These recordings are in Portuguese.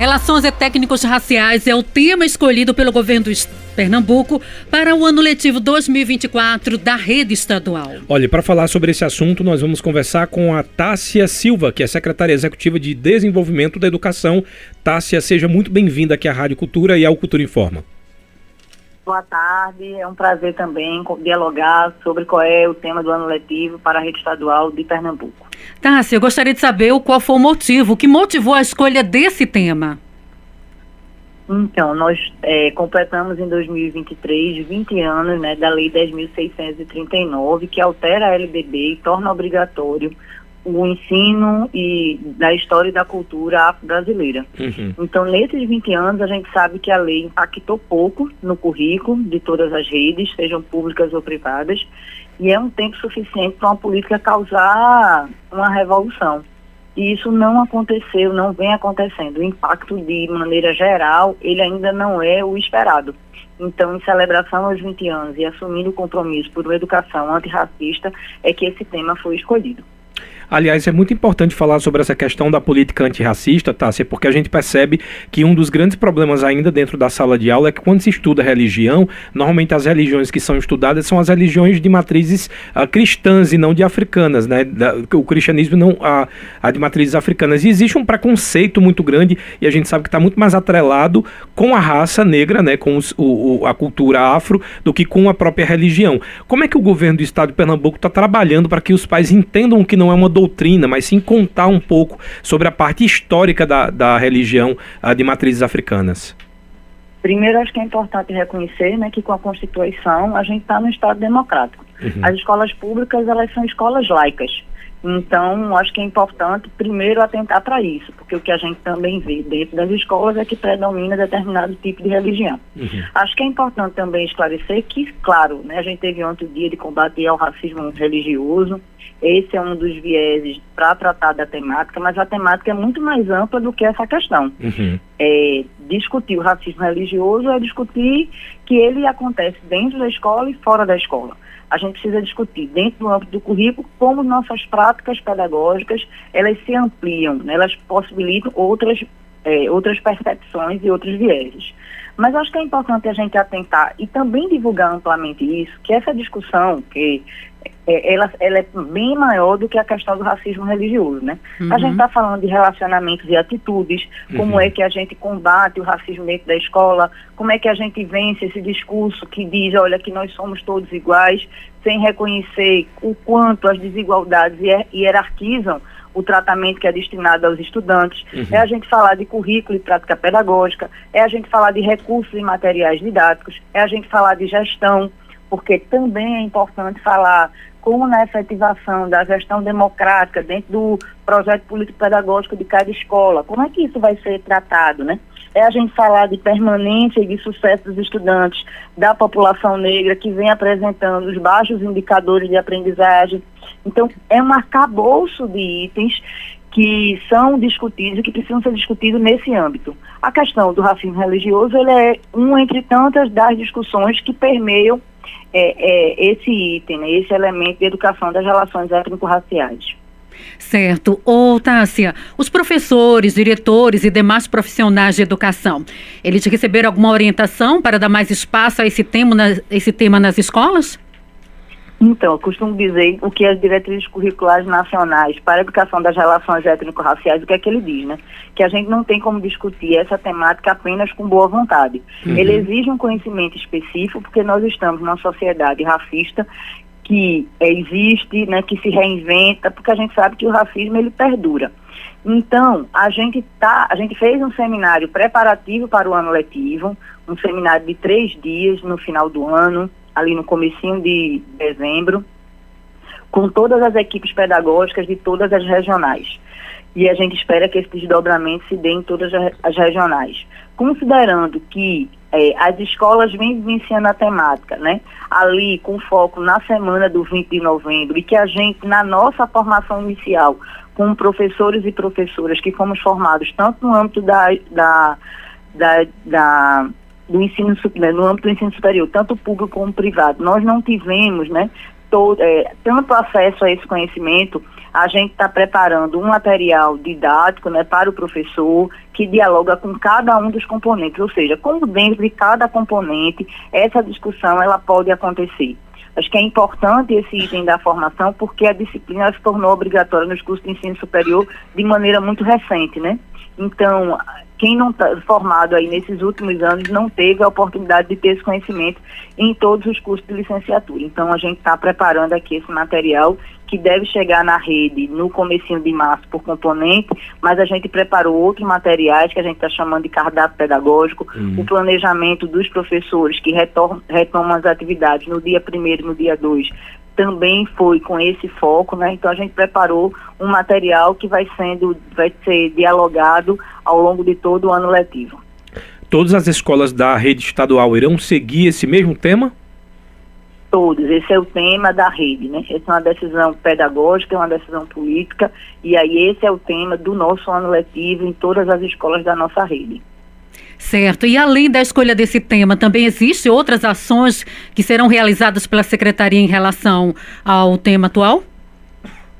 Relações técnicos raciais é o tema escolhido pelo governo de Pernambuco para o ano letivo 2024 da rede estadual. Olha, para falar sobre esse assunto, nós vamos conversar com a Tássia Silva, que é secretária executiva de Desenvolvimento da Educação. Tássia, seja muito bem-vinda aqui à Rádio Cultura e ao Cultura Informa. Boa tarde, é um prazer também dialogar sobre qual é o tema do ano letivo para a rede estadual de Pernambuco. Tássia, eu gostaria de saber qual foi o motivo, o que motivou a escolha desse tema. Então, nós é, completamos em 2023 20 anos né, da Lei 10.639, que altera a LDB e torna obrigatório o ensino e da história e da cultura afro-brasileira. Uhum. Então, nesses 20 anos, a gente sabe que a lei impactou pouco no currículo de todas as redes, sejam públicas ou privadas, e é um tempo suficiente para uma política causar uma revolução. E isso não aconteceu, não vem acontecendo. O impacto, de maneira geral, ele ainda não é o esperado. Então, em celebração aos 20 anos e assumindo o compromisso por uma educação antirracista, é que esse tema foi escolhido. Aliás, é muito importante falar sobre essa questão da política antirracista, Tássia, porque a gente percebe que um dos grandes problemas ainda dentro da sala de aula é que quando se estuda religião, normalmente as religiões que são estudadas são as religiões de matrizes uh, cristãs e não de africanas, né? Da, o cristianismo não a, a de matrizes africanas. E existe um preconceito muito grande e a gente sabe que está muito mais atrelado com a raça negra, né? Com os, o, o, a cultura afro do que com a própria religião. Como é que o governo do estado de Pernambuco está trabalhando para que os pais entendam que não é uma doutrina, mas sim contar um pouco sobre a parte histórica da, da religião uh, de matrizes africanas. Primeiro, acho que é importante reconhecer né, que com a Constituição a gente está no Estado democrático. Uhum. As escolas públicas, elas são escolas laicas. Então, acho que é importante, primeiro, atentar para isso, porque o que a gente também vê dentro das escolas é que predomina determinado tipo de religião. Uhum. Acho que é importante também esclarecer que, claro, né, a gente teve ontem o dia de combater ao racismo religioso, esse é um dos vieses para tratar da temática, mas a temática é muito mais ampla do que essa questão. Uhum. É, discutir o racismo religioso é discutir que ele acontece dentro da escola e fora da escola a gente precisa discutir dentro do âmbito do currículo como nossas práticas pedagógicas elas se ampliam, né? elas possibilitam outras, é, outras percepções e outros vieses. Mas acho que é importante a gente atentar e também divulgar amplamente isso, que essa discussão, que é, ela, ela, é bem maior do que a questão do racismo religioso, né? Uhum. A gente está falando de relacionamentos e atitudes, como uhum. é que a gente combate o racismo dentro da escola, como é que a gente vence esse discurso que diz, olha, que nós somos todos iguais, sem reconhecer o quanto as desigualdades hierarquizam o tratamento que é destinado aos estudantes, uhum. é a gente falar de currículo e prática pedagógica, é a gente falar de recursos e materiais didáticos, é a gente falar de gestão, porque também é importante falar como na efetivação da gestão democrática dentro do projeto político-pedagógico de cada escola, como é que isso vai ser tratado, né? É a gente falar de permanência e de sucesso dos estudantes, da população negra que vem apresentando os baixos indicadores de aprendizagem. Então, é um arcabouço de itens que são discutidos e que precisam ser discutidos nesse âmbito. A questão do racismo religioso ele é um entre tantas das discussões que permeiam é, é, esse item, né, esse elemento de educação das relações étnico-raciais. Certo. Ô, Tássia, os professores, diretores e demais profissionais de educação, eles receberam alguma orientação para dar mais espaço a esse tema, esse tema nas escolas? Então, eu costumo dizer o que as diretrizes curriculares nacionais para a educação das relações étnico-raciais, o que é que ele diz, né? Que a gente não tem como discutir essa temática apenas com boa vontade. Uhum. Ele exige um conhecimento específico, porque nós estamos numa sociedade racista que existe, né, que se reinventa, porque a gente sabe que o racismo ele perdura. Então, a gente tá, a gente fez um seminário preparativo para o ano letivo, um seminário de três dias no final do ano, ali no comecinho de dezembro, com todas as equipes pedagógicas de todas as regionais. E a gente espera que esse desdobramento se dê em todas as regionais. Considerando que é, as escolas vêm vivenciando a temática, né? Ali com foco na semana do 20 de novembro e que a gente, na nossa formação inicial, com professores e professoras que fomos formados tanto no âmbito da, da, da, da do ensino né, no âmbito do ensino superior, tanto público como privado, nós não tivemos, né, todo, é, tanto acesso a esse conhecimento, a gente está preparando um material didático né, para o professor que dialoga com cada um dos componentes, ou seja, como dentro de cada componente essa discussão ela pode acontecer. Acho que é importante esse item da formação porque a disciplina se tornou obrigatória nos cursos de ensino superior de maneira muito recente, né? Então, quem não está formado aí nesses últimos anos não teve a oportunidade de ter esse conhecimento em todos os cursos de licenciatura. Então, a gente está preparando aqui esse material que deve chegar na rede no comecinho de março por componente, mas a gente preparou outros materiais que a gente está chamando de cardápio pedagógico, uhum. o planejamento dos professores que retomam as atividades no dia 1 no dia 2 também foi com esse foco, né? Então a gente preparou um material que vai sendo, vai ser dialogado ao longo de todo o ano letivo. Todas as escolas da rede estadual irão seguir esse mesmo tema? Todos, esse é o tema da rede, né? Essa é uma decisão pedagógica, é uma decisão política, e aí esse é o tema do nosso ano letivo em todas as escolas da nossa rede. Certo. E além da escolha desse tema, também existem outras ações que serão realizadas pela Secretaria em relação ao tema atual?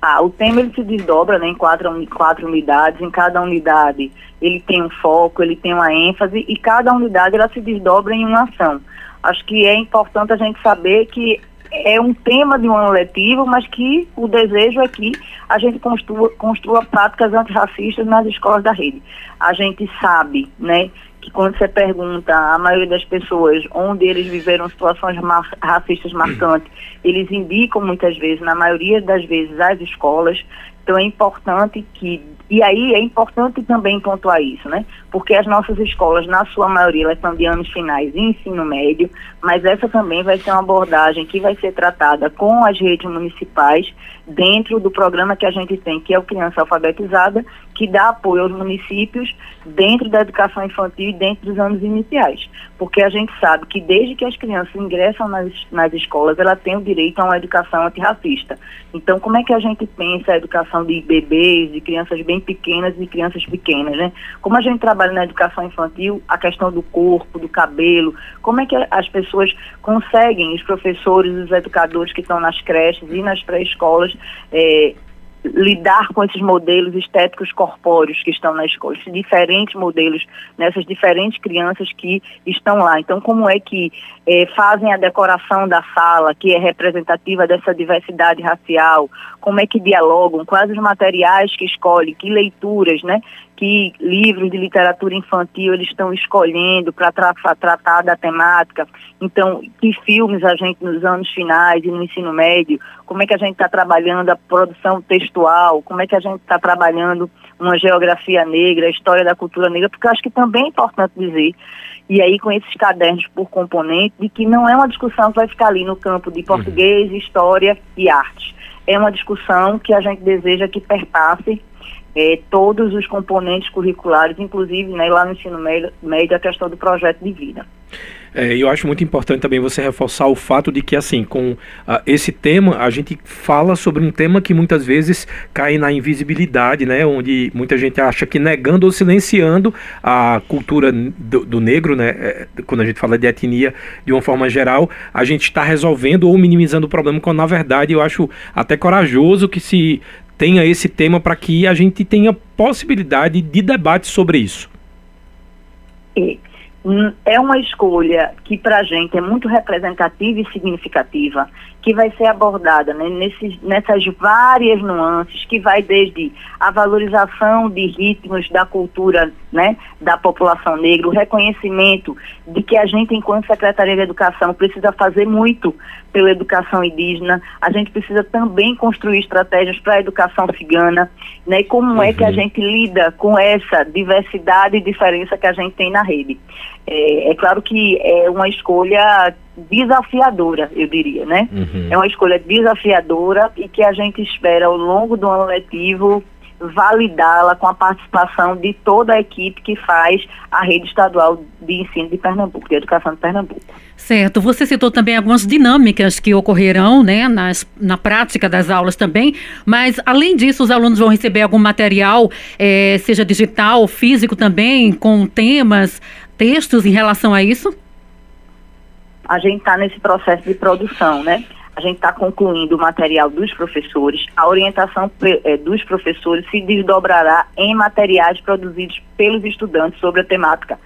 Ah, o tema ele se desdobra né, em quatro, quatro unidades. Em cada unidade ele tem um foco, ele tem uma ênfase e cada unidade ela se desdobra em uma ação. Acho que é importante a gente saber que é um tema de um ano letivo, mas que o desejo é que a gente construa, construa práticas antirracistas nas escolas da rede. A gente sabe, né, que quando você pergunta a maioria das pessoas onde eles viveram situações mar racistas marcantes, eles indicam muitas vezes, na maioria das vezes, as escolas. Então é importante que e aí é importante também pontuar isso, né? Porque as nossas escolas, na sua maioria, elas são de anos finais e ensino médio, mas essa também vai ser uma abordagem que vai ser tratada com as redes municipais dentro do programa que a gente tem, que é o Criança Alfabetizada, que dá apoio aos municípios dentro da educação infantil e dentro dos anos iniciais. Porque a gente sabe que desde que as crianças ingressam nas, nas escolas, ela tem o direito a uma educação antirracista. Então, como é que a gente pensa a educação de bebês, de crianças bem pequenas e crianças pequenas, né? Como a gente trabalha na educação infantil, a questão do corpo, do cabelo, como é que as pessoas conseguem, os professores, os educadores que estão nas creches e nas pré-escolas, é, lidar com esses modelos estéticos corpóreos que estão na escola, esses diferentes modelos nessas diferentes crianças que estão lá. Então, como é que é, fazem a decoração da sala, que é representativa dessa diversidade racial? Como é que dialogam? Quais os materiais que escolhem? Que leituras, né? Que livros de literatura infantil eles estão escolhendo para tra tratar da temática. Então, que filmes a gente nos anos finais e no ensino médio, como é que a gente está trabalhando a produção textual, como é que a gente está trabalhando uma geografia negra, a história da cultura negra, porque eu acho que também é importante dizer, e aí com esses cadernos por componente, de que não é uma discussão que vai ficar ali no campo de português, uhum. história e arte. É uma discussão que a gente deseja que perpasse é, todos os componentes curriculares, inclusive né, lá no ensino médio, médio, a questão do projeto de vida. É, eu acho muito importante também você reforçar o fato de que, assim, com uh, esse tema, a gente fala sobre um tema que muitas vezes cai na invisibilidade, né? Onde muita gente acha que negando ou silenciando a cultura do, do negro, né? É, quando a gente fala de etnia de uma forma geral, a gente está resolvendo ou minimizando o problema, quando na verdade eu acho até corajoso que se tenha esse tema para que a gente tenha possibilidade de debate sobre isso. É uma escolha que para a gente é muito representativa e significativa, que vai ser abordada né, nesses, nessas várias nuances, que vai desde a valorização de ritmos da cultura né, da população negra, o reconhecimento de que a gente, enquanto Secretaria de Educação, precisa fazer muito pela educação indígena, a gente precisa também construir estratégias para a educação cigana, né, e como uhum. é que a uhum. gente lida com essa diversidade e diferença que a gente tem na rede. É, é claro que é uma escolha desafiadora, eu diria, né? Uhum. É uma escolha desafiadora e que a gente espera ao longo do ano letivo validá-la com a participação de toda a equipe que faz a rede estadual de ensino de Pernambuco, de educação de Pernambuco. Certo. Você citou também algumas dinâmicas que ocorrerão né, nas, na prática das aulas também, mas além disso, os alunos vão receber algum material, é, seja digital, físico também, com temas, textos em relação a isso? a gente está nesse processo de produção, né? A gente está concluindo o material dos professores. A orientação é, dos professores se desdobrará em materiais produzidos pelos estudantes sobre a temática.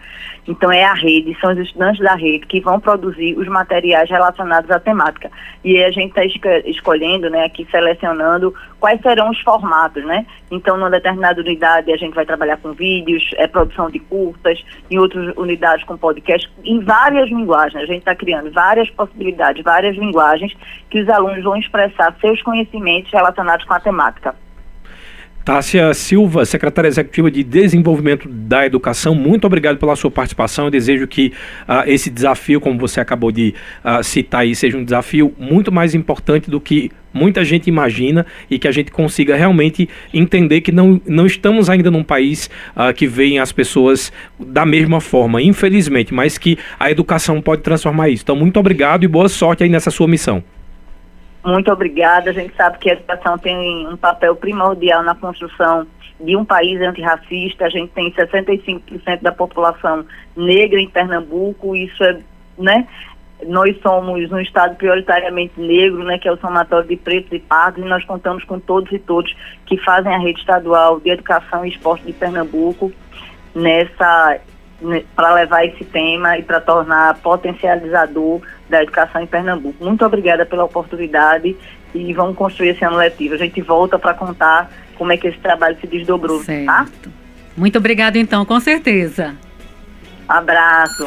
Então é a rede, são os estudantes da rede que vão produzir os materiais relacionados à temática. E a gente está escolhendo, né, aqui selecionando quais serão os formatos, né? Então, numa determinada unidade a gente vai trabalhar com vídeos, é, produção de curtas, em outras unidades com podcast, em várias linguagens. A gente está criando várias possibilidades, várias linguagens que os alunos vão expressar seus conhecimentos relacionados com a temática. Tássia Silva, secretária executiva de Desenvolvimento da Educação, muito obrigado pela sua participação. Eu desejo que uh, esse desafio, como você acabou de uh, citar aí, seja um desafio muito mais importante do que muita gente imagina e que a gente consiga realmente entender que não, não estamos ainda num país uh, que veem as pessoas da mesma forma, infelizmente, mas que a educação pode transformar isso. Então, muito obrigado e boa sorte aí nessa sua missão. Muito obrigada. A gente sabe que a educação tem um papel primordial na construção de um país antirracista. A gente tem 65% da população negra em Pernambuco. Isso é, né? Nós somos um estado prioritariamente negro, né, que é o somatório de pretos e pardos, e nós contamos com todos e todos que fazem a rede estadual de educação e esporte de Pernambuco nessa para levar esse tema e para tornar potencializador da educação em Pernambuco. Muito obrigada pela oportunidade e vamos construir esse ano letivo. A gente volta para contar como é que esse trabalho se desdobrou, tá? certo. tá? Muito obrigada então, com certeza. Abraço.